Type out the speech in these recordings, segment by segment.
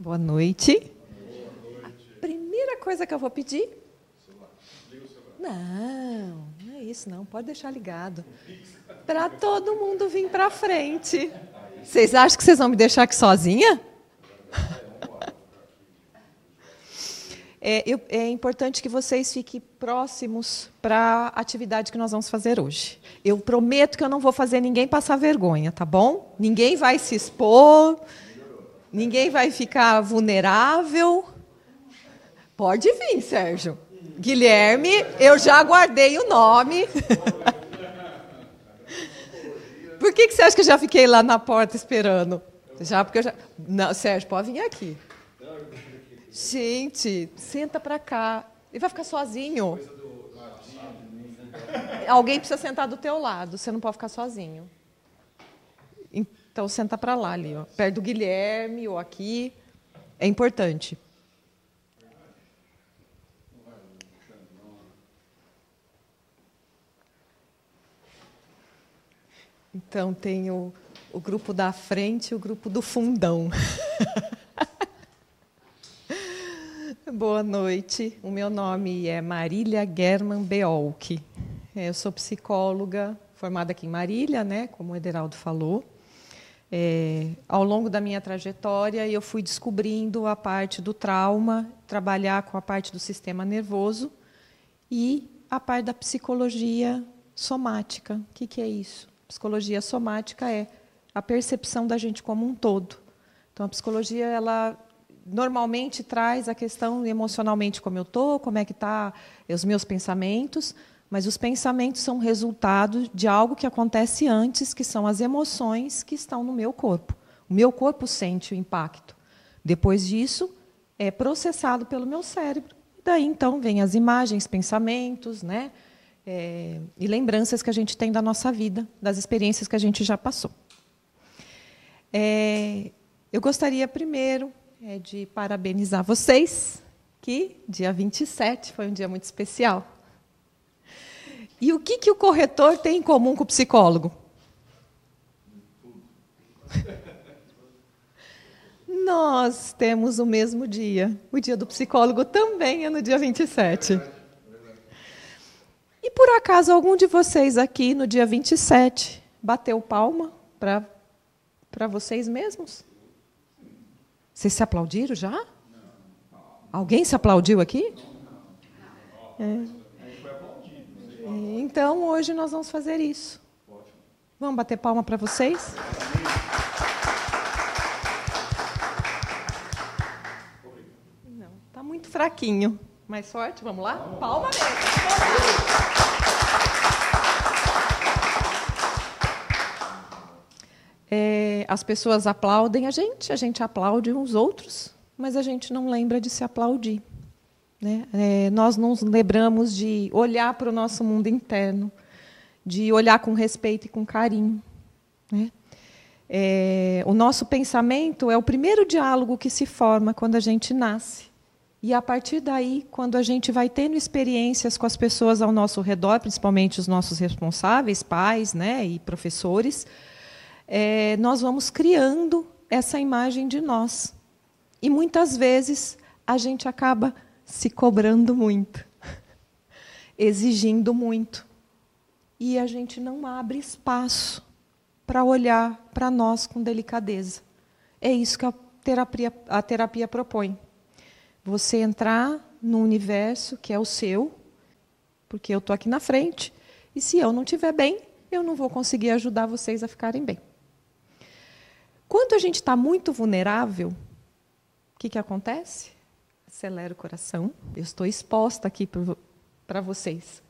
Boa noite. A primeira coisa que eu vou pedir. Não, não é isso, não. Pode deixar ligado. Para todo mundo vir para frente. Vocês acham que vocês vão me deixar aqui sozinha? É, eu, é, importante que vocês fiquem próximos para a atividade que nós vamos fazer hoje. Eu prometo que eu não vou fazer ninguém passar vergonha, tá bom? Ninguém vai se expor, ninguém vai ficar vulnerável. Pode vir, Sérgio. Guilherme, eu já guardei o nome. Por que, que você acha que eu já fiquei lá na porta esperando? Já porque eu já. Não, Sérgio, pode vir aqui. Gente, senta para cá. Ele vai ficar sozinho. Alguém precisa sentar do teu lado. Você não pode ficar sozinho. Então senta para lá ali, ó, perto do Guilherme ou aqui. É importante. Então tem o, o grupo da frente e o grupo do fundão. Boa noite. O meu nome é Marília German Beolk. Eu sou psicóloga formada aqui em Marília, né, como o Ederaldo falou. É, ao longo da minha trajetória, eu fui descobrindo a parte do trauma, trabalhar com a parte do sistema nervoso e a parte da psicologia somática. O que, que é isso? Psicologia somática é a percepção da gente como um todo. Então, a psicologia ela normalmente traz a questão emocionalmente como eu estou, como é que está os meus pensamentos, mas os pensamentos são resultado de algo que acontece antes, que são as emoções que estão no meu corpo. O meu corpo sente o impacto. Depois disso, é processado pelo meu cérebro. Daí, então, vem as imagens, pensamentos, né? É, e lembranças que a gente tem da nossa vida, das experiências que a gente já passou. É, eu gostaria primeiro é de parabenizar vocês, que dia 27 foi um dia muito especial. E o que, que o corretor tem em comum com o psicólogo? Nós temos o mesmo dia. O dia do psicólogo também é no dia 27. E por acaso algum de vocês aqui no dia 27 bateu palma para vocês mesmos? Vocês se aplaudiram já? Alguém se aplaudiu aqui? É. Então, hoje nós vamos fazer isso. Vamos bater palma para vocês? Não, está muito fraquinho. Mais forte, vamos lá? Palma mesmo. É, as pessoas aplaudem a gente, a gente aplaude uns outros, mas a gente não lembra de se aplaudir. Né? É, nós não lembramos de olhar para o nosso mundo interno, de olhar com respeito e com carinho. Né? É, o nosso pensamento é o primeiro diálogo que se forma quando a gente nasce. E a partir daí, quando a gente vai tendo experiências com as pessoas ao nosso redor, principalmente os nossos responsáveis, pais né, e professores, é, nós vamos criando essa imagem de nós. E muitas vezes a gente acaba se cobrando muito, exigindo muito. E a gente não abre espaço para olhar para nós com delicadeza. É isso que a terapia, a terapia propõe. Você entrar no universo que é o seu, porque eu estou aqui na frente, e se eu não estiver bem, eu não vou conseguir ajudar vocês a ficarem bem. Quando a gente está muito vulnerável, o que, que acontece? Acelera o coração. Eu estou exposta aqui para vocês.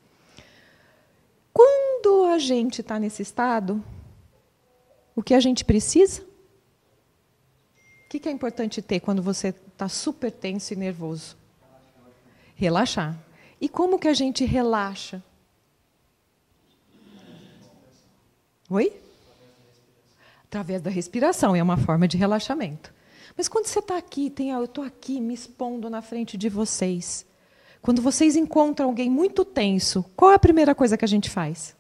Quando a gente está nesse estado, o que a gente precisa? O que, é importante ter quando você está super tenso e nervoso? Relaxar. E como que a gente relaxa? Oi? através da respiração, é uma forma de relaxamento. Mas quando você está aqui, tem, eu estou aqui me expondo na frente de vocês. Quando vocês encontram alguém muito tenso, qual é a primeira coisa que a gente faz?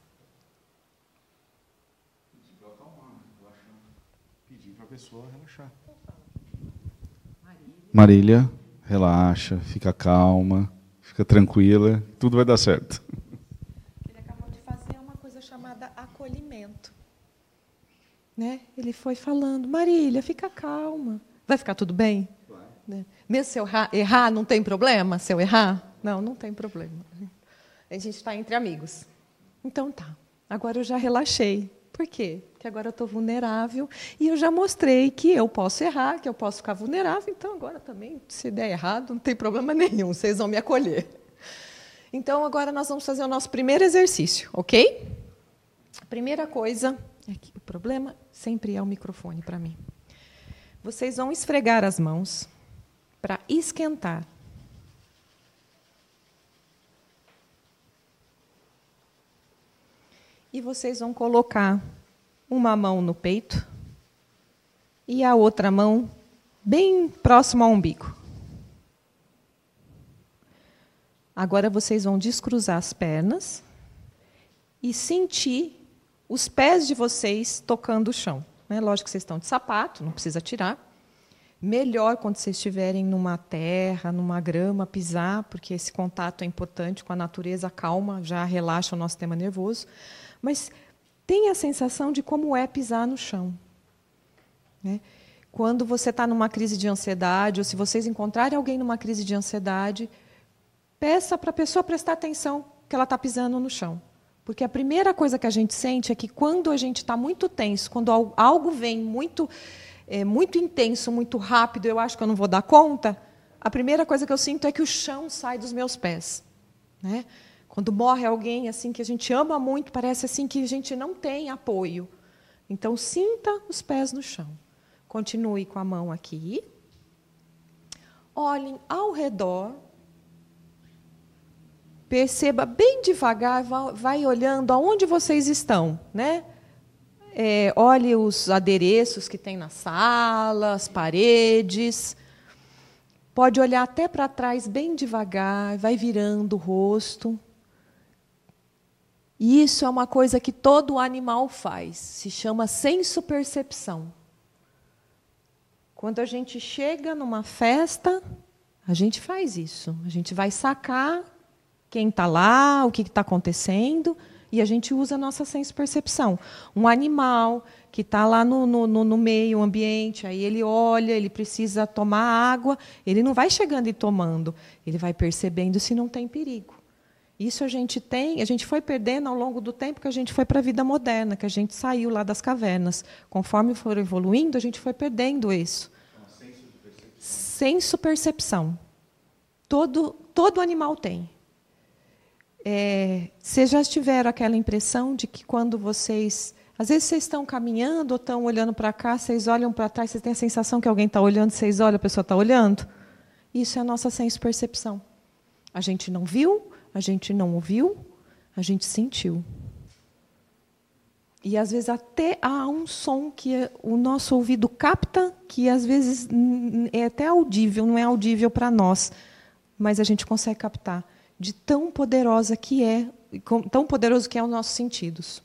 Pedir para a pessoa relaxar. Marília, relaxa, fica calma, fica tranquila, tudo vai dar certo. Ele acabou de fazer uma coisa chamada acolhimento. Né? Ele foi falando, Marília, fica calma. Vai ficar tudo bem? Né? Mesmo se eu errar, não tem problema? Se eu errar? Não, não tem problema. A gente está entre amigos. Então tá. Agora eu já relaxei. Por quê? Porque agora eu estou vulnerável e eu já mostrei que eu posso errar, que eu posso ficar vulnerável. Então agora também, se der errado, não tem problema nenhum. Vocês vão me acolher. Então agora nós vamos fazer o nosso primeiro exercício, ok? Primeira coisa, é que o problema sempre é o microfone para mim. Vocês vão esfregar as mãos para esquentar. E vocês vão colocar uma mão no peito e a outra mão bem próximo ao umbigo. Agora vocês vão descruzar as pernas e sentir os pés de vocês tocando o chão. Né? Lógico que vocês estão de sapato, não precisa tirar. Melhor quando vocês estiverem numa terra, numa grama, pisar, porque esse contato é importante com a natureza, calma, já relaxa o nosso sistema nervoso. Mas tem a sensação de como é pisar no chão. Né? Quando você está numa crise de ansiedade, ou se vocês encontrarem alguém numa crise de ansiedade, peça para a pessoa prestar atenção que ela está pisando no chão. Porque a primeira coisa que a gente sente é que quando a gente está muito tenso, quando algo vem muito é, muito intenso, muito rápido, eu acho que eu não vou dar conta, a primeira coisa que eu sinto é que o chão sai dos meus pés. Né? Quando morre alguém assim que a gente ama muito, parece assim que a gente não tem apoio. Então sinta os pés no chão. Continue com a mão aqui. Olhem ao redor. Perceba bem devagar, vai olhando aonde vocês estão, né? É, olhe os adereços que tem na sala, as paredes. Pode olhar até para trás bem devagar, vai virando o rosto. E isso é uma coisa que todo animal faz, se chama senso-percepção. Quando a gente chega numa festa, a gente faz isso. A gente vai sacar quem está lá, o que está acontecendo, e a gente usa a nossa senso-percepção. Um animal que está lá no, no, no, meio ambiente, aí ele olha, ele precisa tomar água, ele não vai chegando e tomando, ele vai percebendo se não tem perigo. Isso a gente tem, a gente foi perdendo ao longo do tempo que a gente foi para a vida moderna, que a gente saiu lá das cavernas. Conforme for evoluindo, a gente foi perdendo isso. Senso percepção. Todo, todo animal tem. É, vocês já tiveram aquela impressão de que quando vocês. Às vezes vocês estão caminhando ou estão olhando para cá, vocês olham para trás, vocês têm a sensação que alguém está olhando, vocês olham, a pessoa está olhando? Isso é a nossa senso-percepção. A gente não viu, a gente não ouviu, a gente sentiu. E às vezes até há um som que o nosso ouvido capta, que às vezes é até audível, não é audível para nós, mas a gente consegue captar de tão poderosa que é, tão poderoso que é os nossos sentidos.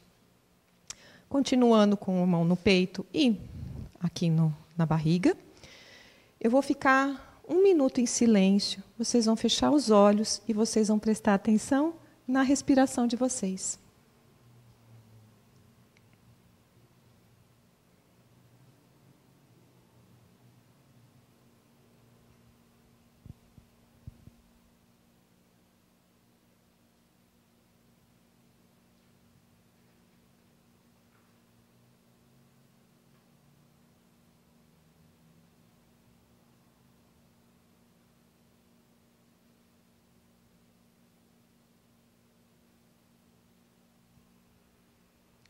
Continuando com a mão no peito e aqui no, na barriga, eu vou ficar um minuto em silêncio. Vocês vão fechar os olhos e vocês vão prestar atenção na respiração de vocês.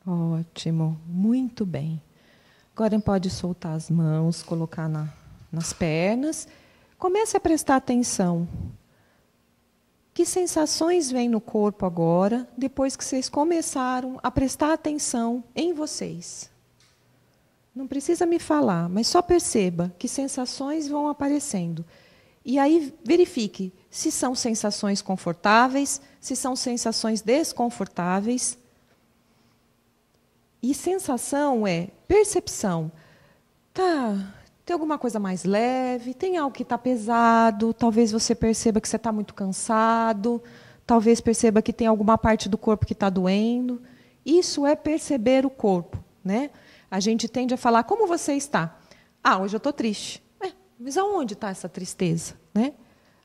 Ótimo, muito bem. Agora pode soltar as mãos, colocar na, nas pernas. Comece a prestar atenção. Que sensações vêm no corpo agora, depois que vocês começaram a prestar atenção em vocês? Não precisa me falar, mas só perceba que sensações vão aparecendo. E aí verifique se são sensações confortáveis, se são sensações desconfortáveis. E sensação é percepção. Tá, Tem alguma coisa mais leve? Tem algo que está pesado? Talvez você perceba que você está muito cansado. Talvez perceba que tem alguma parte do corpo que está doendo. Isso é perceber o corpo. Né? A gente tende a falar, como você está? Ah, hoje eu estou triste. É, mas aonde está essa tristeza? Né?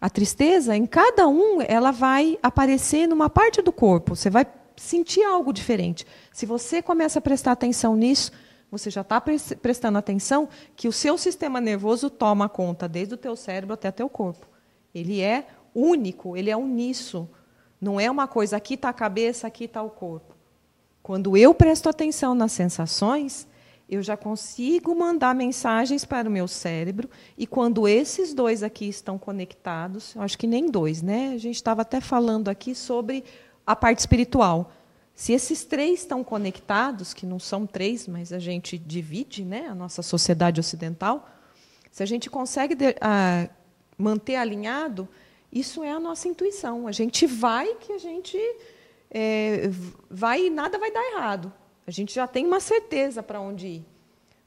A tristeza, em cada um, ela vai aparecer numa parte do corpo. Você vai sentir algo diferente. Se você começa a prestar atenção nisso, você já está prestando atenção que o seu sistema nervoso toma conta desde o teu cérebro até o teu corpo. Ele é único, ele é uníssono. Não é uma coisa, aqui está a cabeça, aqui está o corpo. Quando eu presto atenção nas sensações, eu já consigo mandar mensagens para o meu cérebro, e quando esses dois aqui estão conectados, acho que nem dois, né? A gente estava até falando aqui sobre a parte espiritual. Se esses três estão conectados, que não são três, mas a gente divide né, a nossa sociedade ocidental, se a gente consegue de, a, manter alinhado, isso é a nossa intuição. A gente vai que a gente é, vai e nada vai dar errado. A gente já tem uma certeza para onde ir.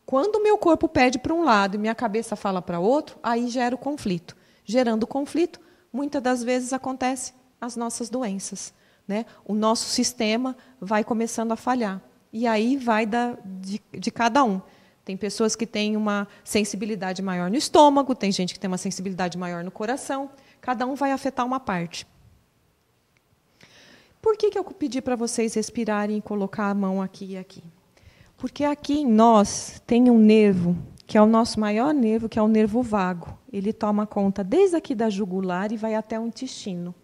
Quando o meu corpo pede para um lado e minha cabeça fala para outro, aí gera o conflito. Gerando conflito, muitas das vezes acontece as nossas doenças né, o nosso sistema vai começando a falhar. E aí vai da, de, de cada um. Tem pessoas que têm uma sensibilidade maior no estômago, tem gente que tem uma sensibilidade maior no coração. Cada um vai afetar uma parte. Por que, que eu pedi para vocês respirarem e colocar a mão aqui e aqui? Porque aqui em nós tem um nervo, que é o nosso maior nervo, que é o nervo vago. Ele toma conta desde aqui da jugular e vai até o intestino.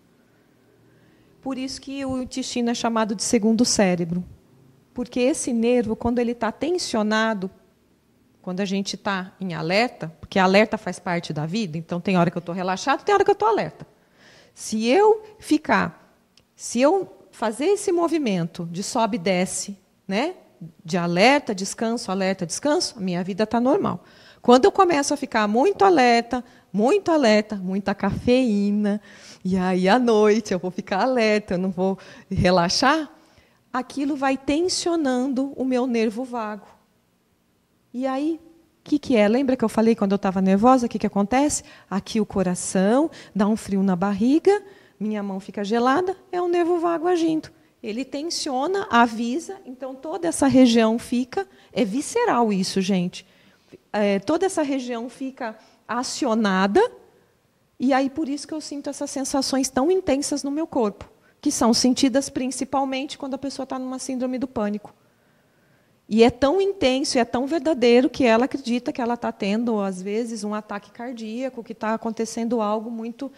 Por isso que o intestino é chamado de segundo cérebro. Porque esse nervo, quando ele está tensionado, quando a gente está em alerta, porque alerta faz parte da vida, então tem hora que eu estou relaxado, tem hora que eu estou alerta. Se eu ficar, se eu fazer esse movimento de sobe e desce, né, de alerta, descanso, alerta, descanso, a minha vida está normal. Quando eu começo a ficar muito alerta, muito alerta, muita cafeína, e aí à noite eu vou ficar alerta, eu não vou relaxar, aquilo vai tensionando o meu nervo vago. E aí, o que, que é? Lembra que eu falei quando eu estava nervosa, o que, que acontece? Aqui o coração dá um frio na barriga, minha mão fica gelada, é o nervo vago agindo. Ele tensiona, avisa, então toda essa região fica. É visceral isso, gente. É, toda essa região fica acionada e aí por isso que eu sinto essas sensações tão intensas no meu corpo, que são sentidas principalmente quando a pessoa está numa síndrome do pânico. E é tão intenso, é tão verdadeiro que ela acredita que ela está tendo, às vezes, um ataque cardíaco, que está acontecendo algo muito,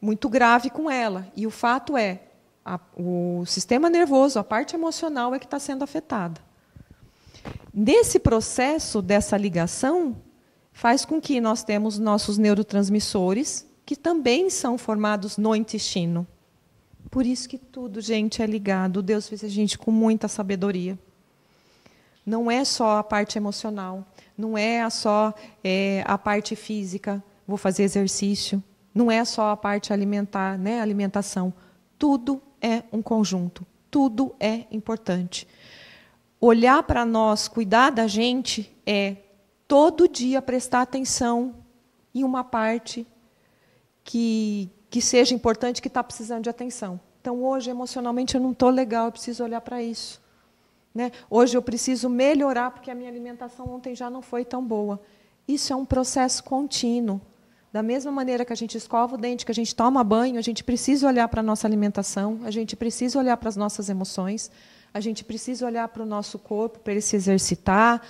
muito grave com ela. E o fato é, a, o sistema nervoso, a parte emocional é que está sendo afetada. Nesse processo dessa ligação, faz com que nós temos nossos neurotransmissores, que também são formados no intestino. Por isso que tudo, gente, é ligado. Deus fez a gente com muita sabedoria. Não é só a parte emocional, não é só é, a parte física, vou fazer exercício, não é só a parte alimentar, né, alimentação. Tudo é um conjunto, tudo é importante. Olhar para nós, cuidar da gente, é todo dia prestar atenção em uma parte que, que seja importante, que está precisando de atenção. Então, hoje, emocionalmente, eu não estou legal, eu preciso olhar para isso. Né? Hoje, eu preciso melhorar, porque a minha alimentação ontem já não foi tão boa. Isso é um processo contínuo. Da mesma maneira que a gente escova o dente, que a gente toma banho, a gente precisa olhar para a nossa alimentação, a gente precisa olhar para as nossas emoções, a gente precisa olhar para o nosso corpo, para ele se exercitar,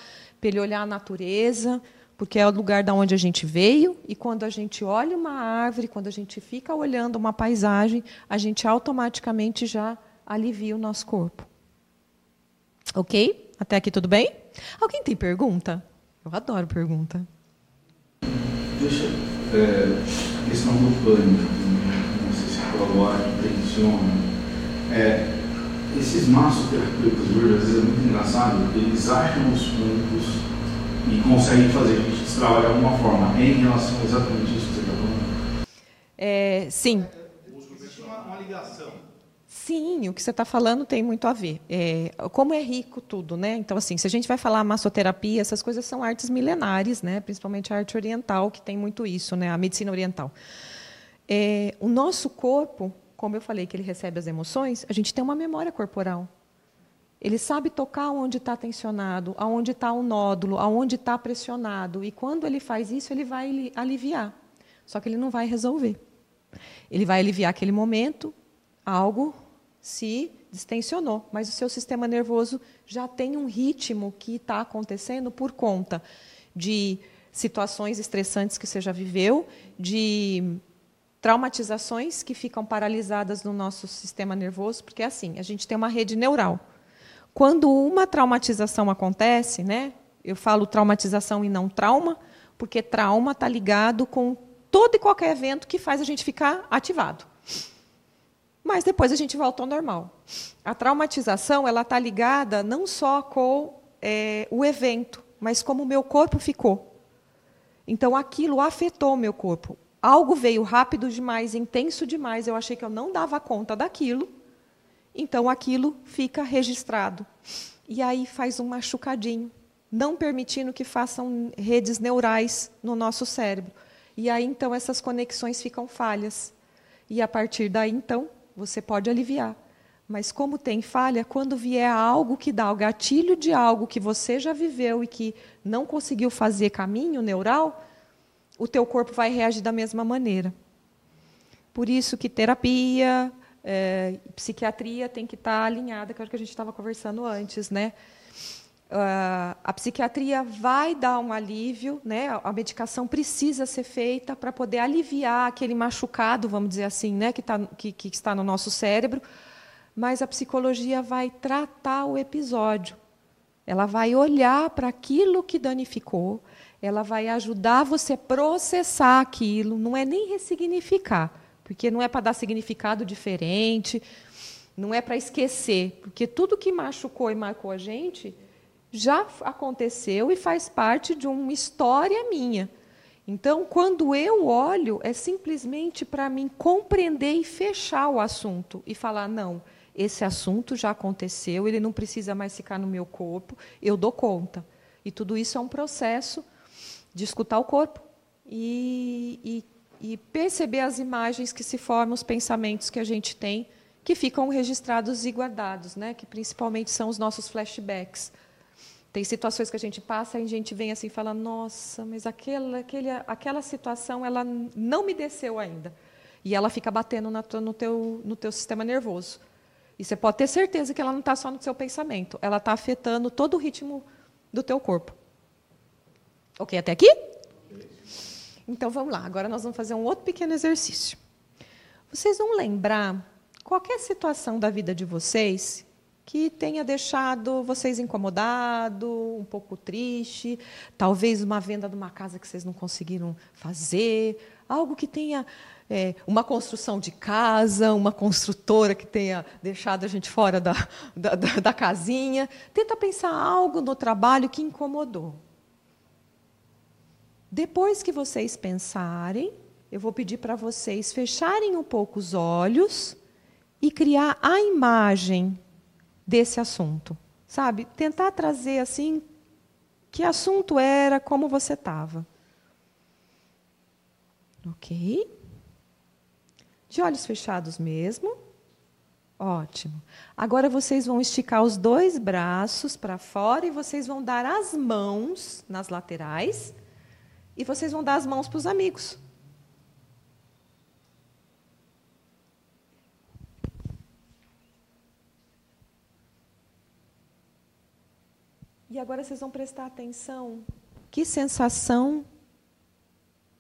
para ele olhar a natureza, porque é o lugar da onde a gente veio, e quando a gente olha uma árvore, quando a gente fica olhando uma paisagem, a gente automaticamente já alivia o nosso corpo. Ok? Até aqui tudo bem? Alguém tem pergunta? Eu adoro pergunta. Deixa, é, questão do pânico, não sei se colabora, intenciona. É, esses massoterapeutas hoje, às vezes é muito engraçado, eles acham os pontos e conseguem fazer a gente trabalhar de alguma forma em relação a exatamente isso que você está falando? É, sim. Existe uma, uma ligação. Sim. Sim, o que você está falando tem muito a ver. É, como é rico tudo, né? Então, assim, se a gente vai falar massoterapia, essas coisas são artes milenares, né? Principalmente a arte oriental, que tem muito isso, né? A medicina oriental. É, o nosso corpo, como eu falei, que ele recebe as emoções, a gente tem uma memória corporal. Ele sabe tocar onde está tensionado, aonde está o nódulo, aonde está pressionado. E quando ele faz isso, ele vai aliviar. Só que ele não vai resolver. Ele vai aliviar aquele momento, algo se distensionou, mas o seu sistema nervoso já tem um ritmo que está acontecendo por conta de situações estressantes que você já viveu, de traumatizações que ficam paralisadas no nosso sistema nervoso, porque é assim, a gente tem uma rede neural. Quando uma traumatização acontece, né, eu falo traumatização e não trauma, porque trauma está ligado com todo e qualquer evento que faz a gente ficar ativado. Mas depois a gente volta ao normal. A traumatização ela está ligada não só com é, o evento, mas como o meu corpo ficou. Então aquilo afetou o meu corpo. Algo veio rápido demais, intenso demais. Eu achei que eu não dava conta daquilo. Então aquilo fica registrado. E aí faz um machucadinho, não permitindo que façam redes neurais no nosso cérebro. E aí então essas conexões ficam falhas. E a partir daí então você pode aliviar. Mas como tem falha, quando vier algo que dá o gatilho de algo que você já viveu e que não conseguiu fazer caminho neural, o teu corpo vai reagir da mesma maneira. Por isso que terapia, é, psiquiatria tem que estar alinhada, que é o que a gente estava conversando antes, né? Uh, a psiquiatria vai dar um alívio, né? A medicação precisa ser feita para poder aliviar aquele machucado, vamos dizer assim, né? Que, tá, que, que está no nosso cérebro. Mas a psicologia vai tratar o episódio. Ela vai olhar para aquilo que danificou. Ela vai ajudar você a processar aquilo. Não é nem ressignificar, porque não é para dar significado diferente. Não é para esquecer, porque tudo que machucou e marcou a gente já aconteceu e faz parte de uma história minha. Então, quando eu olho, é simplesmente para mim compreender e fechar o assunto e falar: não, esse assunto já aconteceu, ele não precisa mais ficar no meu corpo, eu dou conta. E tudo isso é um processo de escutar o corpo e, e, e perceber as imagens que se formam, os pensamentos que a gente tem, que ficam registrados e guardados, né? que principalmente são os nossos flashbacks. Tem situações que a gente passa e a gente vem assim e fala, nossa, mas aquela, aquele, aquela situação ela não me desceu ainda. E ela fica batendo na, no, teu, no teu sistema nervoso. E você pode ter certeza que ela não está só no seu pensamento, ela está afetando todo o ritmo do teu corpo. Ok até aqui? Então vamos lá, agora nós vamos fazer um outro pequeno exercício. Vocês vão lembrar qualquer situação da vida de vocês que tenha deixado vocês incomodados, um pouco triste, talvez uma venda de uma casa que vocês não conseguiram fazer, algo que tenha é, uma construção de casa, uma construtora que tenha deixado a gente fora da, da, da, da casinha. Tenta pensar algo no trabalho que incomodou. Depois que vocês pensarem, eu vou pedir para vocês fecharem um pouco os olhos e criar a imagem desse assunto, sabe? Tentar trazer assim que assunto era, como você estava. Ok? De olhos fechados mesmo. Ótimo. Agora vocês vão esticar os dois braços para fora e vocês vão dar as mãos nas laterais e vocês vão dar as mãos para os amigos. E agora vocês vão prestar atenção. Que sensação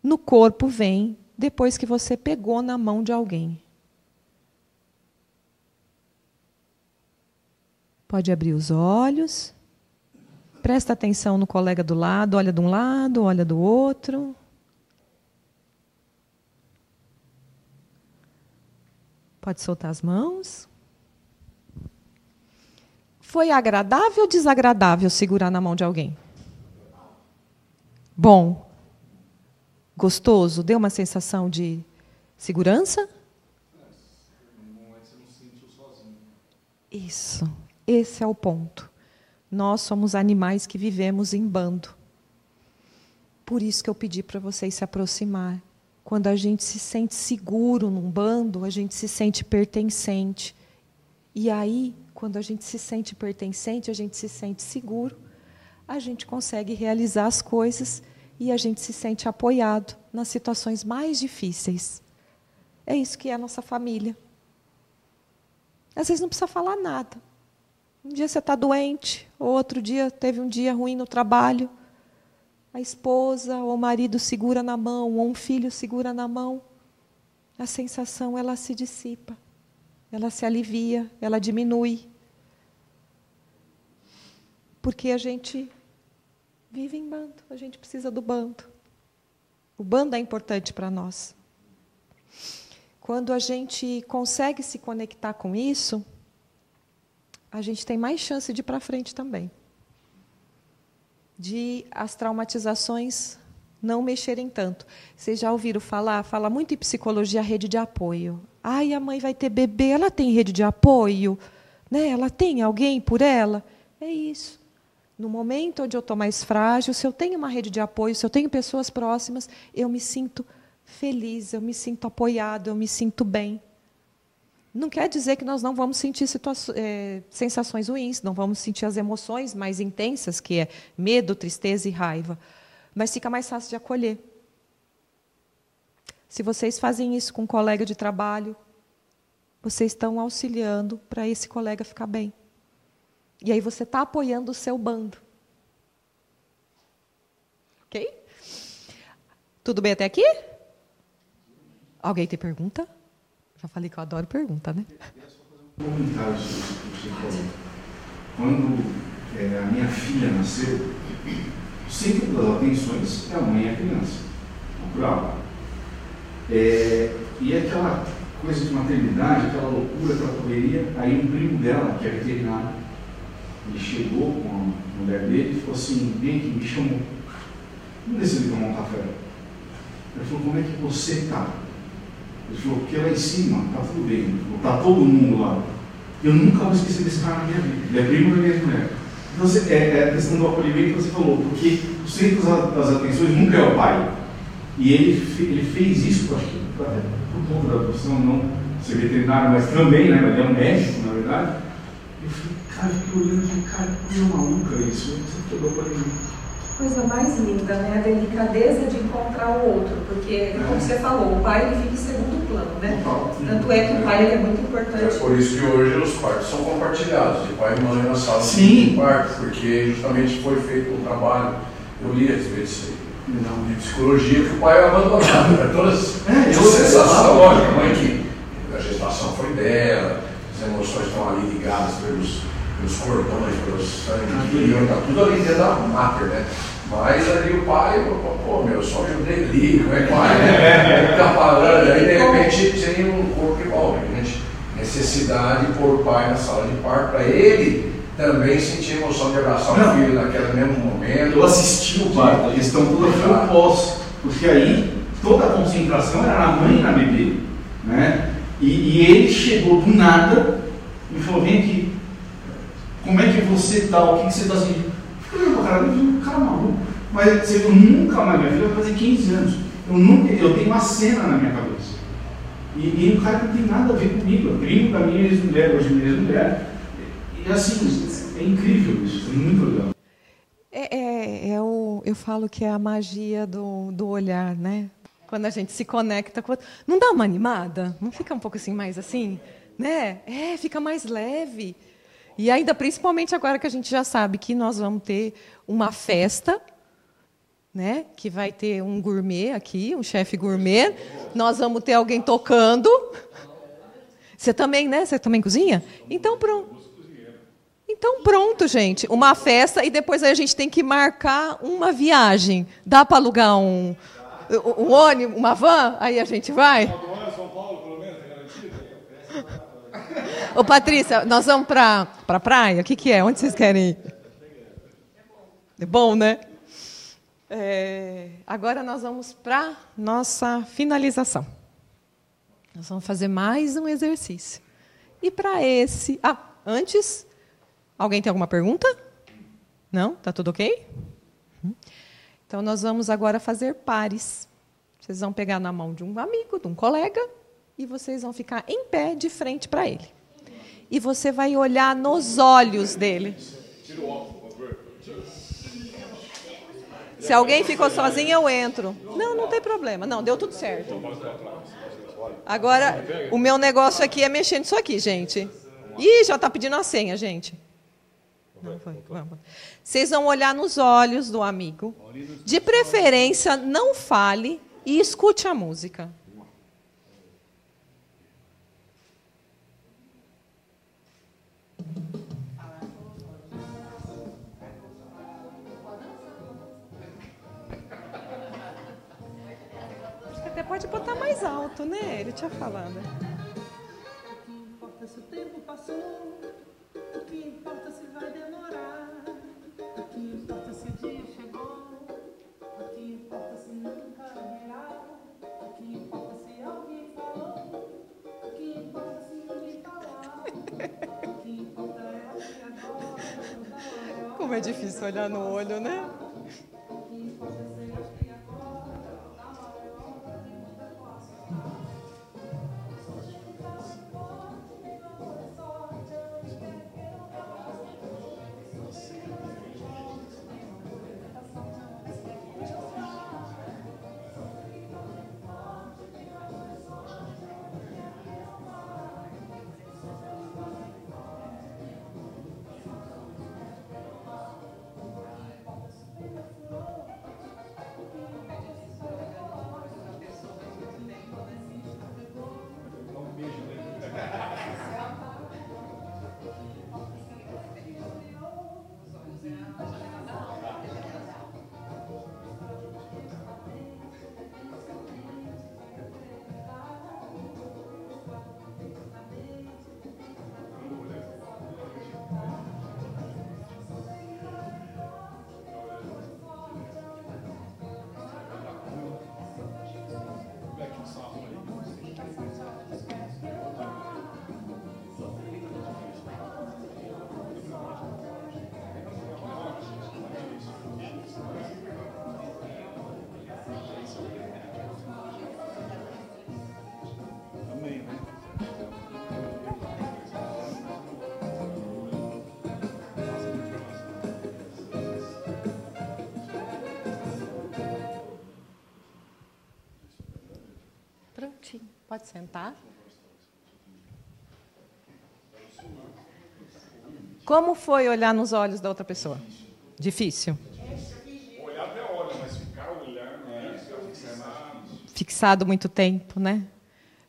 no corpo vem depois que você pegou na mão de alguém? Pode abrir os olhos. Presta atenção no colega do lado, olha de um lado, olha do outro. Pode soltar as mãos. Foi agradável ou desagradável segurar na mão de alguém? Bom. Gostoso? Deu uma sensação de segurança? Isso. Esse é o ponto. Nós somos animais que vivemos em bando. Por isso que eu pedi para vocês se aproximar. Quando a gente se sente seguro num bando, a gente se sente pertencente. E aí, quando a gente se sente pertencente, a gente se sente seguro, a gente consegue realizar as coisas e a gente se sente apoiado nas situações mais difíceis. É isso que é a nossa família. Às vezes não precisa falar nada. Um dia você está doente, outro dia teve um dia ruim no trabalho. A esposa ou o marido segura na mão, ou um filho segura na mão. A sensação ela se dissipa, ela se alivia, ela diminui. Porque a gente vive em bando, a gente precisa do bando. O bando é importante para nós. Quando a gente consegue se conectar com isso, a gente tem mais chance de ir para frente também. De as traumatizações não mexerem tanto. Vocês já ouviram falar? Fala muito em psicologia rede de apoio. Ai, a mãe vai ter bebê, ela tem rede de apoio, né? Ela tem alguém por ela. É isso. No momento onde eu estou mais frágil, se eu tenho uma rede de apoio, se eu tenho pessoas próximas, eu me sinto feliz, eu me sinto apoiado, eu me sinto bem. Não quer dizer que nós não vamos sentir é, sensações ruins, não vamos sentir as emoções mais intensas, que é medo, tristeza e raiva. Mas fica mais fácil de acolher. Se vocês fazem isso com um colega de trabalho, vocês estão auxiliando para esse colega ficar bem. E aí você está apoiando o seu bando. Ok? Tudo bem até aqui? Alguém tem pergunta? Já falei que eu adoro pergunta, né? Um comentário sobre o que você falou. Quando é, a minha filha nasceu, sempre das atenções é a mãe e a criança. Natural. É, e aquela coisa de maternidade, aquela loucura, aquela correria, aí um primo dela, que é veterinário, ele chegou com a mulher dele e falou assim, vem aqui, me chamou. Vamos decidir tomar um café. Ele falou, como é que você está? Ele falou, porque lá em cima está tudo bem. Está todo mundo lá. Eu nunca vou esquecer desse cara na minha vida. Ele é primo da minha mulher. Então, você, é, é a questão do acolhimento que você falou, porque o centro das atenções nunca é o pai. E ele, ele fez isso, acho que por conta da profissão, não ser veterinário, mas também, né? Ele é um médico, na verdade Cara, eu fiquei olhando e falei, cara, que coisa maluca isso. Você quebrou para mim. Coisa mais linda, né? A delicadeza de encontrar o outro. Porque, é. como você falou, o pai ele fica em segundo plano, né? Total. Tanto é que o pai é muito importante. É por isso que hoje os quartos são compartilhados, de pai e mãe na sala Sim. de quarto, porque justamente foi feito um trabalho, eu li a respeito disso aí. Não, de psicologia que o pai é abandonado. Né? Todas é, eu sensação, lógico, a mãe que a gestação foi dela, as emoções estão ali ligadas pelos pelos cordões, pelos sangue, está tudo ali dentro da mater, né? Mas ali o pai, pô, meu, só ajudei ali, como é que vai? Né? Fica falando, aí de repente tem um corpo igual, gente. Necessidade de pôr o pai na sala de parto para ele também sentir emoção de abraçar o filho naquele mesmo momento. Eu assisti o parto, eles estão tudo pós, porque aí toda a concentração era na mãe e na bebê, né? E, e ele chegou do nada e falou: vem aqui, como é que você está? O que, você está sentindo? Eu cara, eu cara maluco. Mas eu nunca mais, minha filha vai fazer 15 anos. Eu nunca, eu tenho uma cena na minha cabeça. E, e o cara não tem nada a ver comigo. É primo da minha ex-mulher, hoje minha ex-mulher. E assim, é incrível isso, é muito legal. É, é, é o, eu falo que é a magia do, do olhar, né? Quando a gente se conecta com outro. Não dá uma animada? Não fica um pouco assim, mais assim? Né? É, fica mais leve. E ainda, principalmente agora que a gente já sabe que nós vamos ter uma festa, né? Que vai ter um gourmet aqui, um chefe gourmet. Nós vamos ter alguém tocando. Você também, né? Você também cozinha? Então pronto. Então pronto, gente. Uma festa e depois a gente tem que marcar uma viagem. Dá para alugar um, um ônibus, uma van? Aí a gente vai? São Paulo, pelo menos, é garantido. Ô, Patrícia, nós vamos para a praia? O que, que é? Onde vocês querem ir? É bom, né? É, agora nós vamos para nossa finalização. Nós vamos fazer mais um exercício. E para esse. Ah, Antes, alguém tem alguma pergunta? Não? Tá tudo ok? Então nós vamos agora fazer pares. Vocês vão pegar na mão de um amigo, de um colega, e vocês vão ficar em pé de frente para ele. E você vai olhar nos olhos dele. Se alguém ficou sozinho, eu entro. Não, não tem problema. Não, deu tudo certo. Agora, o meu negócio aqui é mexer nisso aqui, gente. Ih, já está pedindo a senha, gente. Não foi. Vamos. Vocês vão olhar nos olhos do amigo. De preferência, não fale e escute a música. Mais alto, né? Ele tinha falando. O que importa se o tempo passou? O que importa se vai demorar? O que importa se o dia chegou? O que importa se nunca virá? O que importa se alguém falou? O que importa se ninguém falar? O que importa é aqui agora, toda hora. Como é difícil olhar no olho, né? Pode sentar. Como foi olhar nos olhos da outra pessoa? Difícil. Olhar até olha, mas ficar olhando, fixado. Fixado muito tempo, né?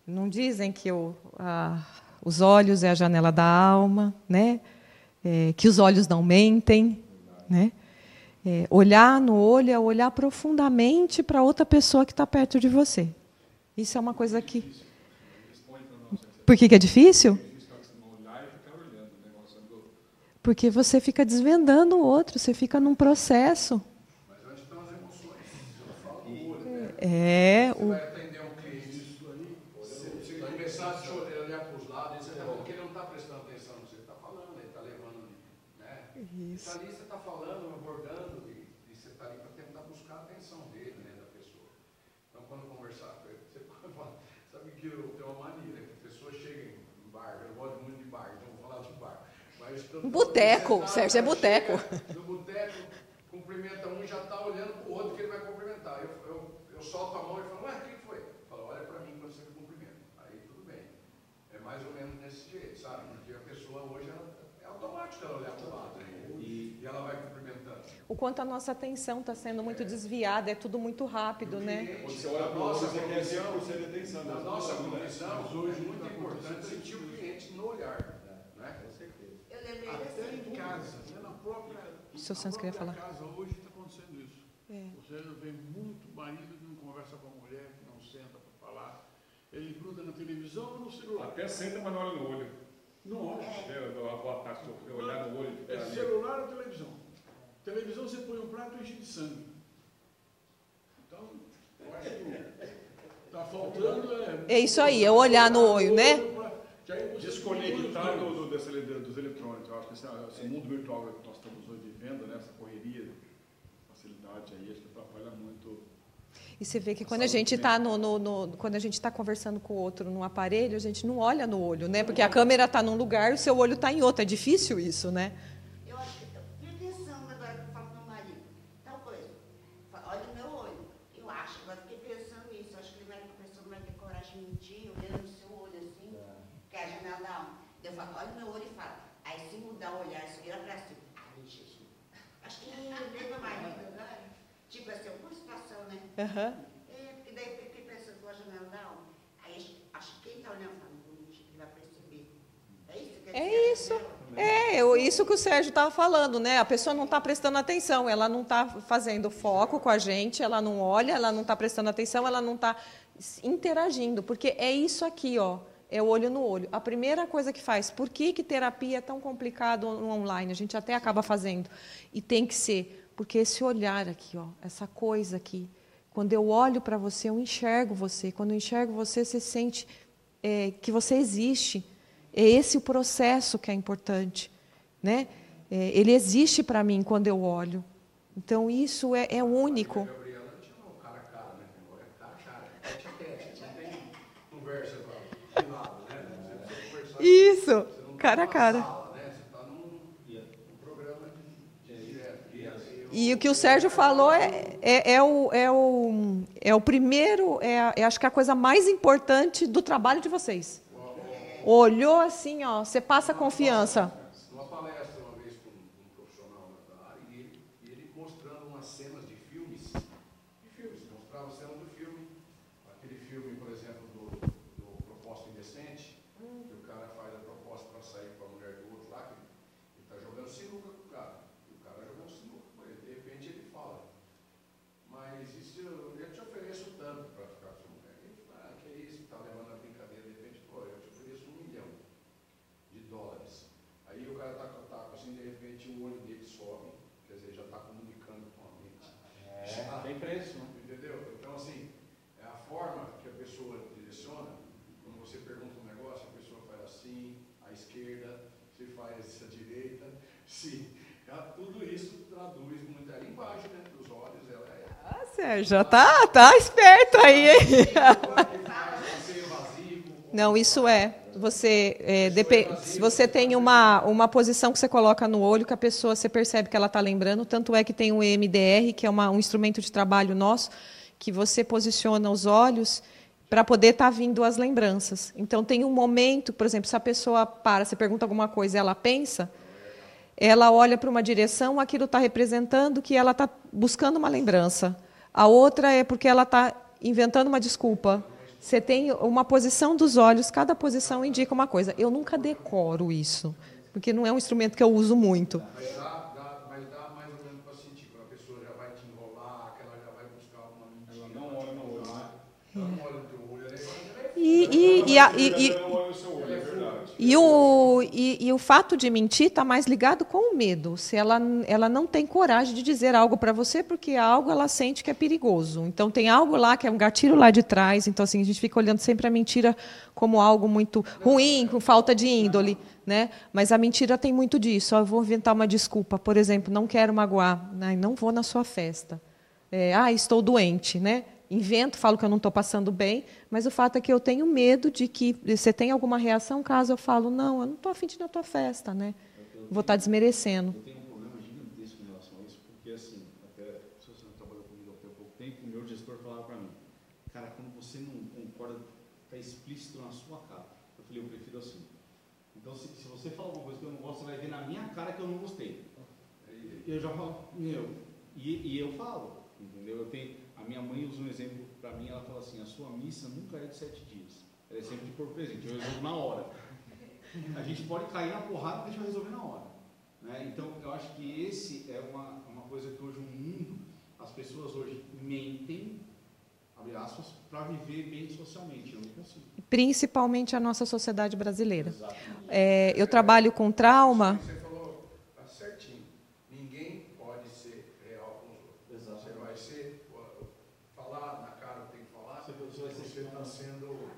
Não dizem que o, a, os olhos é a janela da alma, né? É, que os olhos não mentem, né? É, olhar no olho é olhar profundamente para outra pessoa que está perto de você. Isso é uma coisa que. Por que, que é difícil? Porque você fica desvendando o outro, você fica num processo. Mas antes estão as emoções. Ela fala do olho. É, Você o, vai atender um cliente, você você vai começar a chorar, olhar para os lados, e você tá, porque ele não está prestando atenção no que você está falando, ele está levando. Né? Ele Isso. está ali, você está falando, abordando, e, e você está ali para tentar buscar a atenção dele, né, da pessoa. Então, quando conversar com ele, você pode falar, sabe que eu tenho uma mania, que a pessoa chega em bar, eu gosto muito de bar, então vou falar de quando- Boteco, Sérgio, é boteco. No boteco, cumprimenta um e já está olhando para o outro que ele vai cumprimentar. Eu, eu, eu solto a mão e falo, ué, quem foi? Fala, olha para mim quando você me cumprimenta. Aí tudo bem. É mais ou menos desse jeito, sabe? Porque a pessoa hoje ela, é automático ela olhar para o lado né? e, e ela vai cumprimentando. o quanto a nossa atenção está sendo muito desviada, é tudo muito rápido, né? Você olha para o Nossa, você quer profissão- 100% de atenção. Na nossa Né? profissão, hoje é muito importante sentir o cliente no olhar. Né? Com certeza. Eu lembrei Até em casa, né, na própria, O seu na Santos queria própria falar. casa hoje está acontecendo isso. É. Você vê muito marido que não conversa com a mulher, que não senta para falar. Ele gruda na televisão ou no celular. Até senta, mas não olha no olho. Não olha. É, olhar no olho É celular ou televisão. Televisão você põe um prato e enche de sangue. Então, eu acho que está faltando. É, É isso aí, é olhar no olho, né? Desconectar do, do, desse dessa ele- dos eletrônicos. Eu acho que esse, esse mundo virtual que nós estamos hoje vivendo, né, essa correria, facilidade aí, acho que atrapalha muito. E você vê que quando a gente está no, no- no- quando a gente está conversando com o outro num aparelho, a gente não olha no olho, né? Porque a câmera está num lugar e o seu olho está em outro. É difícil isso, né? Eu acho que eu fiquei pensando agora que eu falo com meu marido, tal coisa. Fala, Olha o meu olho. Eu acho, agora fiquei pensando nisso. Acho que ele vai, a pessoa não vai ter coragem de mentir, no seu olho assim, que é a janela da falo, olha o meu olho e fala. Aí se mudar o olhar, se vira pra cima. Ai, Jesus. Acho que nem meu marido, né? Tipo assim, alguma situação, né? Aham. É, porque daí fiquei pensando com a janela da alma. Aí acho que quem tá olhando fala, "Hum, acho que ele vai perceber. É isso que É isso. entendeu? É, eu- isso que o Sérgio estava falando, né? A pessoa não está prestando atenção, ela não está fazendo foco com a gente, ela não olha, ela não está prestando atenção, ela não está interagindo, porque é isso aqui, ó, é o olho no olho. A primeira coisa que faz, por que, que terapia é tão complicado no online? A gente até acaba fazendo. E tem que ser, porque esse olhar aqui, ó, essa coisa aqui, quando eu olho para você, eu enxergo você. Quando eu enxergo você, você sente é, que você existe. É esse o processo que é importante, né? É, ele existe para mim quando eu olho. Então isso é, é único. Gabriela tinha um cara a cara, né? Agora é cara a cara, tete a tete. Não tem conversa para de lado, né? Você precisa conversar. Isso, cara a cara. E, o que o Sérgio falou é, é, é o, é, o, é o primeiro, é, é acho que a coisa mais importante do trabalho de vocês. Olhou assim, ó, você passa confiança. numa palestra uma vez com um profissional da área, e ele, e ele mostrando umas cenas de filmes, de filmes, mostrava cenas do filme, aquele filme, por exemplo, do, do Proposta Indecente, que o cara faz a proposta para sair com a mulher do outro lá, que ele está jogando sinuca com o cara, e o cara jogando sinuca com ele, de repente ele fala, mas isso eu, eu te ofereço tanto para ficar com sua mulher. Ele fala, ah, que é isso, está levando a brincadeira, de repente, pô, eu te ofereço um milhão de dólares. Aí o cara tá com o taco assim, de repente o olho dele sobe, quer dizer, já está comunicando com a mente. É, tem preço, né? Entendeu? Então, assim, é a forma que a pessoa direciona, quando você pergunta um negócio, a pessoa faz assim, à esquerda, você faz à direita, se, ela- tudo isso traduz muito a linguagem né, dos olhos, ela é Ah, Sérgio, tá, tá esperto aí, Não, isso é. Você, é, se você tem uma, uma posição que você coloca no olho, que a pessoa, você percebe que ela está lembrando, tanto é que tem o EMDR, que é uma- um instrumento de trabalho nosso, que você posiciona os olhos para poder estar vindo as lembranças. Então, tem um momento, por exemplo, se a pessoa para, você pergunta alguma coisa ela pensa, ela olha para uma direção, aquilo está representando que ela está buscando uma lembrança. A outra é porque ela está inventando uma desculpa. Você tem uma posição dos olhos, cada posição indica uma coisa. Eu nunca decoro isso, porque não é um instrumento que eu uso muito. Mas dá, dá, mas dá mais ou menos para sentir, quando a pessoa já vai te enrolar, que ela já vai buscar alguma mentira. Ela não olha no olho, né? Ela não olha no teu olho, E, e, e, a- e- e- E o, e, e o fato de mentir está mais ligado com o medo. Se ela, ela não tem coragem de dizer algo para você, porque algo ela sente que é perigoso. Então tem algo lá que é um gatilho lá de trás. Então assim a gente fica olhando sempre a mentira como algo muito ruim, com falta de índole, né? Mas a mentira tem muito disso. Ó, eu vou inventar uma desculpa, por exemplo, não quero magoar, não vou na sua festa. É, ah, estou doente, né? Invento, falo que eu não estou passando bem, mas o fato é que eu tenho medo de que você tenha alguma reação caso eu falo, não, eu não estou afim de ir na tua festa, né? Vou estar desmerecendo. Eu tenho um problema gigantesco em relação a isso, porque assim, até se você trabalhou comigo até pouco tempo, o meu gestor falava para mim, cara, quando você não concorda, está explícito na sua cara. Eu falei, eu prefiro assim. Então, se, se você falar uma coisa que eu não gosto, você vai ver na minha cara que eu não gostei. Eu já falo, meu, e, e eu falo, entendeu? Eu tenho, a minha mãe usa um exemplo para mim, ela fala assim, a sua missa nunca é de sete dias, ela é sempre de por presente, eu resolvo na hora. A gente pode cair na porrada, mas a gente vai resolver na hora. Né? Então, eu acho que esse é uma, uma coisa que hoje o mundo, as pessoas hoje mentem, abre aspas, para viver bem socialmente. Eu não consigo. Principalmente a nossa sociedade brasileira. É, eu trabalho com trauma. Você falou tá certinho. Ninguém pode ser real com os outros. Você vai ser, ó, falar na cara tem que falar, Você- você vai ser você está sendo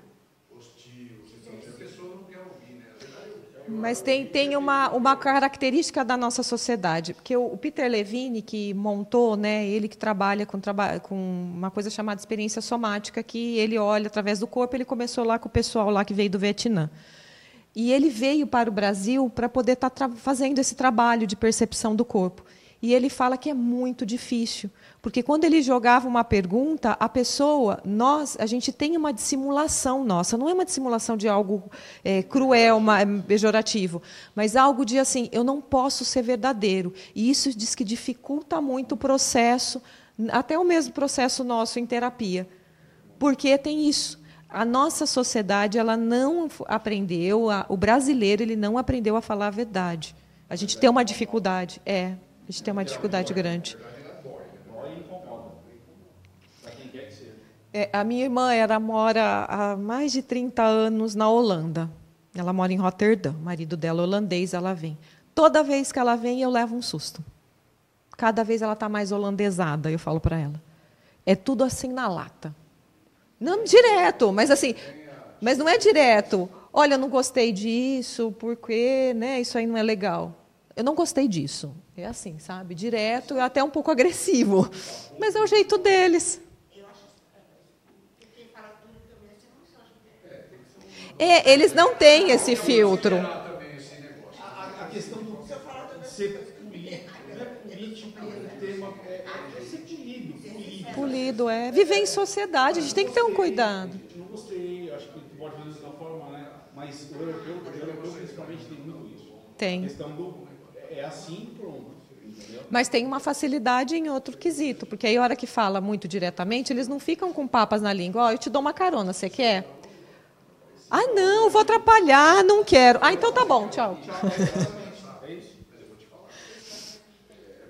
hostil, você tá sendo, a pessoa não quer ouvir, né? Na verdade, eu- Mas tem, tem uma, uma característica da nossa sociedade, porque o, Peter Levine, que montou, né, ele que trabalha com, com uma coisa chamada experiência somática, que ele olha através do corpo, ele começou lá com o pessoal lá que veio do Vietnã. E ele veio para o Brasil para poder estar tá fazendo esse trabalho de percepção do corpo. E ele fala que é muito difícil, porque quando ele jogava uma pergunta, a pessoa, nós, a gente tem uma dissimulação nossa, não é uma dissimulação de algo é, cruel, uma, pejorativo, mas algo de assim, eu não posso ser verdadeiro. E isso diz que dificulta muito o processo, até o mesmo processo nosso em terapia, porque tem isso. A nossa sociedade ela não aprendeu, a, o brasileiro ele não aprendeu a falar a verdade. A gente tem uma dificuldade, é. A gente tem uma dificuldade grande. É, a minha irmã ela mora há mais de 30 anos na Holanda. Ela mora em Roterdã. O marido dela é holandês, ela vem. Toda vez que ela vem, eu levo um susto. Cada vez ela está mais holandesada, eu falo para ela. É tudo assim na lata. Não direto, mas assim, mas não é direto. Olha, eu não gostei disso, porque, né, isso aí não é legal. Eu não gostei disso. É assim, sabe? Direto e até um pouco agressivo. Mas é o jeito deles. É, eles não têm esse filtro. A, questão do ser político, não é político, o tema é, é ser polido, polido. É. Viver em sociedade, a gente tem que ter um cuidado. Não gostei, acho que pode fazer isso da forma, né? Mas o europeu principalmente tem muito isso. Tem. A questão do é assim, pronto. Mas tem uma facilidade em outro quesito, porque aí a hora que fala muito diretamente, eles não ficam com papas na língua. Ó, oh, eu te dou uma carona, você quer? Ah, não, vou atrapalhar, não quero. Ah, então tá bom, tchau. É isso?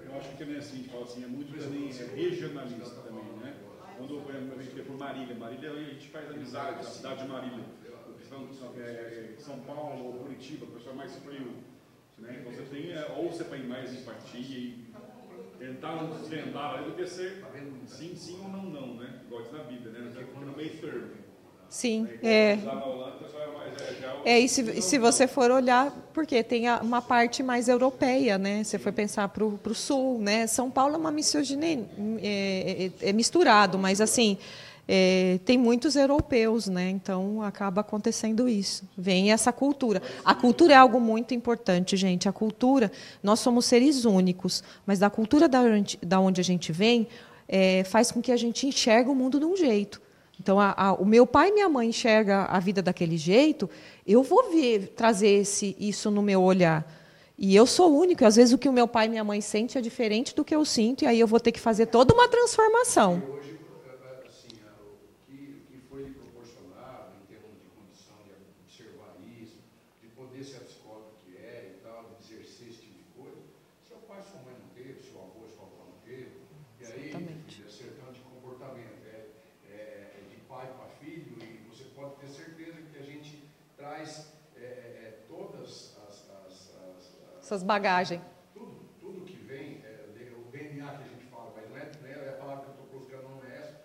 Eu acho que também é assim, fala assim, é muito também regionalista também, né? Quando a gente por Marília, Marília a gente faz amizade na cidade de Marília. É, São Paulo ou Curitiba, o pessoal é mais frio. Né? Então você tem, é, ou você põe mais empatia e tentar desvendar do que ser sim, sim ou não, não, né? Igual diz na Bíblia, né? No meio termo. Sim, é. É, e se, e se você for olhar, porque tem uma parte mais europeia, né? Você foi pensar para o sul, né? São Paulo é uma misoginia, é, é, é misturado, mas assim, é, tem muitos europeus, né? Então acaba acontecendo isso. Vem essa cultura. A cultura é algo muito importante, gente. A cultura, nós somos seres únicos, mas da cultura da da onde a gente vem é, faz com que a gente enxergue o mundo de um jeito. Então, a, a, o meu pai e minha mãe enxergam a vida daquele jeito, eu vou ver, trazer esse, isso no meu olhar. E eu sou único. Às vezes, o que o meu pai e minha mãe sentem é diferente do que eu sinto, e aí eu vou ter que fazer toda uma transformação. Essas bagagens. Tudo, tudo que vem, é, o DNA que a gente fala, mas não é, não é, a palavra que eu estou buscando não é essa.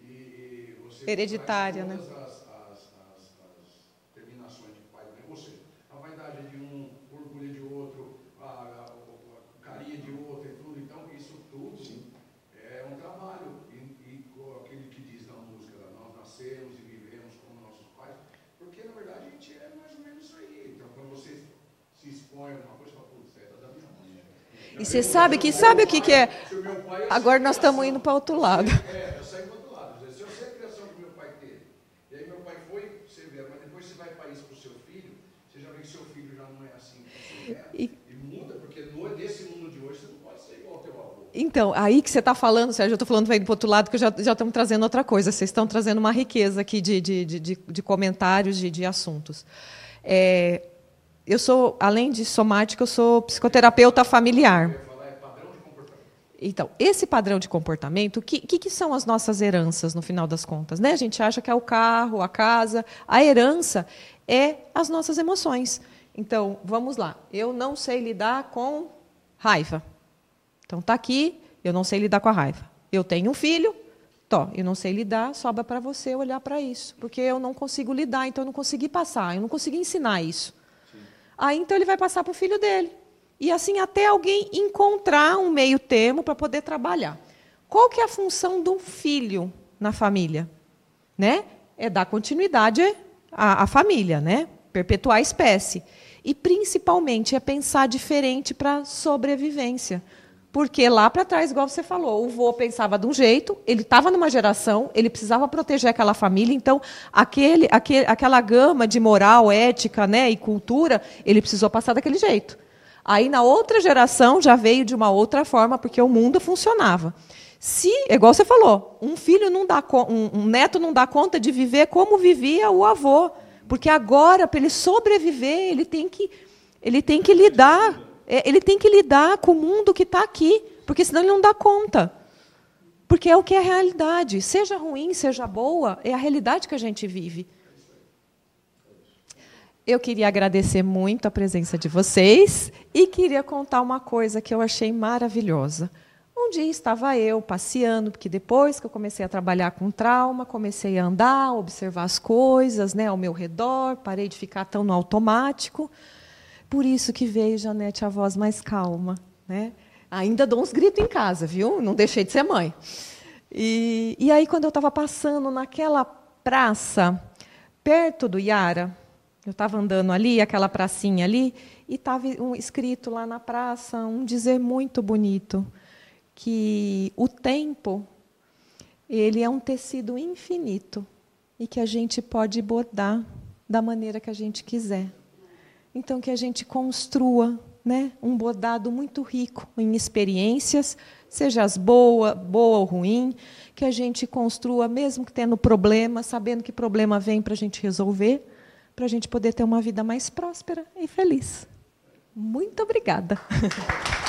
E, e Hereditária, né? As, as, as, as, terminações de pai e Ou seja, a vaidade de um, o orgulho de outro, a, a, a carinha de outro e tudo. Então, isso tudo Sim. é um trabalho. E, e aquele que diz na música, nós nascemos e vivemos como nossos pais, porque na verdade a gente é mais ou menos isso aí. Então, quando você se expõe a uma coisa, e você sabe que sabe o que, que é? Agora nós estamos indo para outro lado. É, eu saí para outro lado. Se eu sei a criação que meu pai teve, e aí meu pai foi, vê, mas depois você vai para isso para o seu filho, você já vê que seu filho já não é assim como é, e, e muda, porque no, nesse mundo de hoje você não pode ser igual ao teu avô. Então, aí que você está falando, Sérgio, eu estou falando para o outro lado, que já, já estamos trazendo outra coisa. Vocês estão trazendo uma riqueza aqui de, de, de, de comentários, de, de assuntos. É, eu sou, além de somática, eu sou psicoterapeuta familiar. Então, esse padrão de comportamento, o que, que, são as nossas heranças, no final das contas? Né? A gente acha que é o carro, a casa. A herança é as nossas emoções. Então, vamos lá. Eu não sei lidar com raiva. Então, está aqui, eu não sei lidar com a raiva. Eu tenho um filho, Tó, eu não sei lidar, sobra para você olhar para isso. Porque eu não consigo lidar, então eu não consegui passar, eu não consegui ensinar isso. Aí então ele vai passar para o filho dele. E assim até alguém encontrar um meio termo para poder trabalhar. Qual que é a função do filho na família? Né? É dar continuidade à, à família, né? perpetuar a espécie. E principalmente é pensar diferente para sobrevivência. Porque lá para trás, igual você falou, o vô pensava de um jeito, ele estava numa geração, ele precisava proteger aquela família, então aquele, aquele, aquela gama de moral, ética né, e cultura, ele precisou passar daquele jeito. Aí na outra geração já veio de uma outra forma, porque o mundo funcionava. Se, igual você falou, um filho não dá um, um neto não dá conta de viver como vivia o avô, porque agora para ele sobreviver ele tem que ele tem que lidar é, ele tem que lidar com o mundo que está aqui, porque senão ele não dá conta. Porque é o que é a realidade. Seja ruim, seja boa, é a realidade que a gente vive. Eu queria agradecer muito a presença de vocês e queria contar uma coisa que eu achei maravilhosa. Um dia estava eu passeando, porque depois que eu comecei a trabalhar com trauma, comecei a andar, observar as coisas né, ao meu redor, parei de ficar tão no automático. Por isso que veio, Janete, a voz mais calma. Né? Ainda dou uns gritos em casa, viu? Não deixei de ser mãe. E, e aí, quando eu estava passando naquela praça, perto do Iara, eu estava andando ali, aquela pracinha ali, e estava um, escrito lá na praça um dizer muito bonito, que o tempo ele é um tecido infinito e que a gente pode bordar da maneira que a gente quiser. Então, que a gente construa né, um bordado muito rico em experiências, seja as boa, boa ou ruim, que a gente construa, mesmo que tendo problema, sabendo que problema vem para a gente resolver, para a gente poder ter uma vida mais próspera e feliz. Muito obrigada.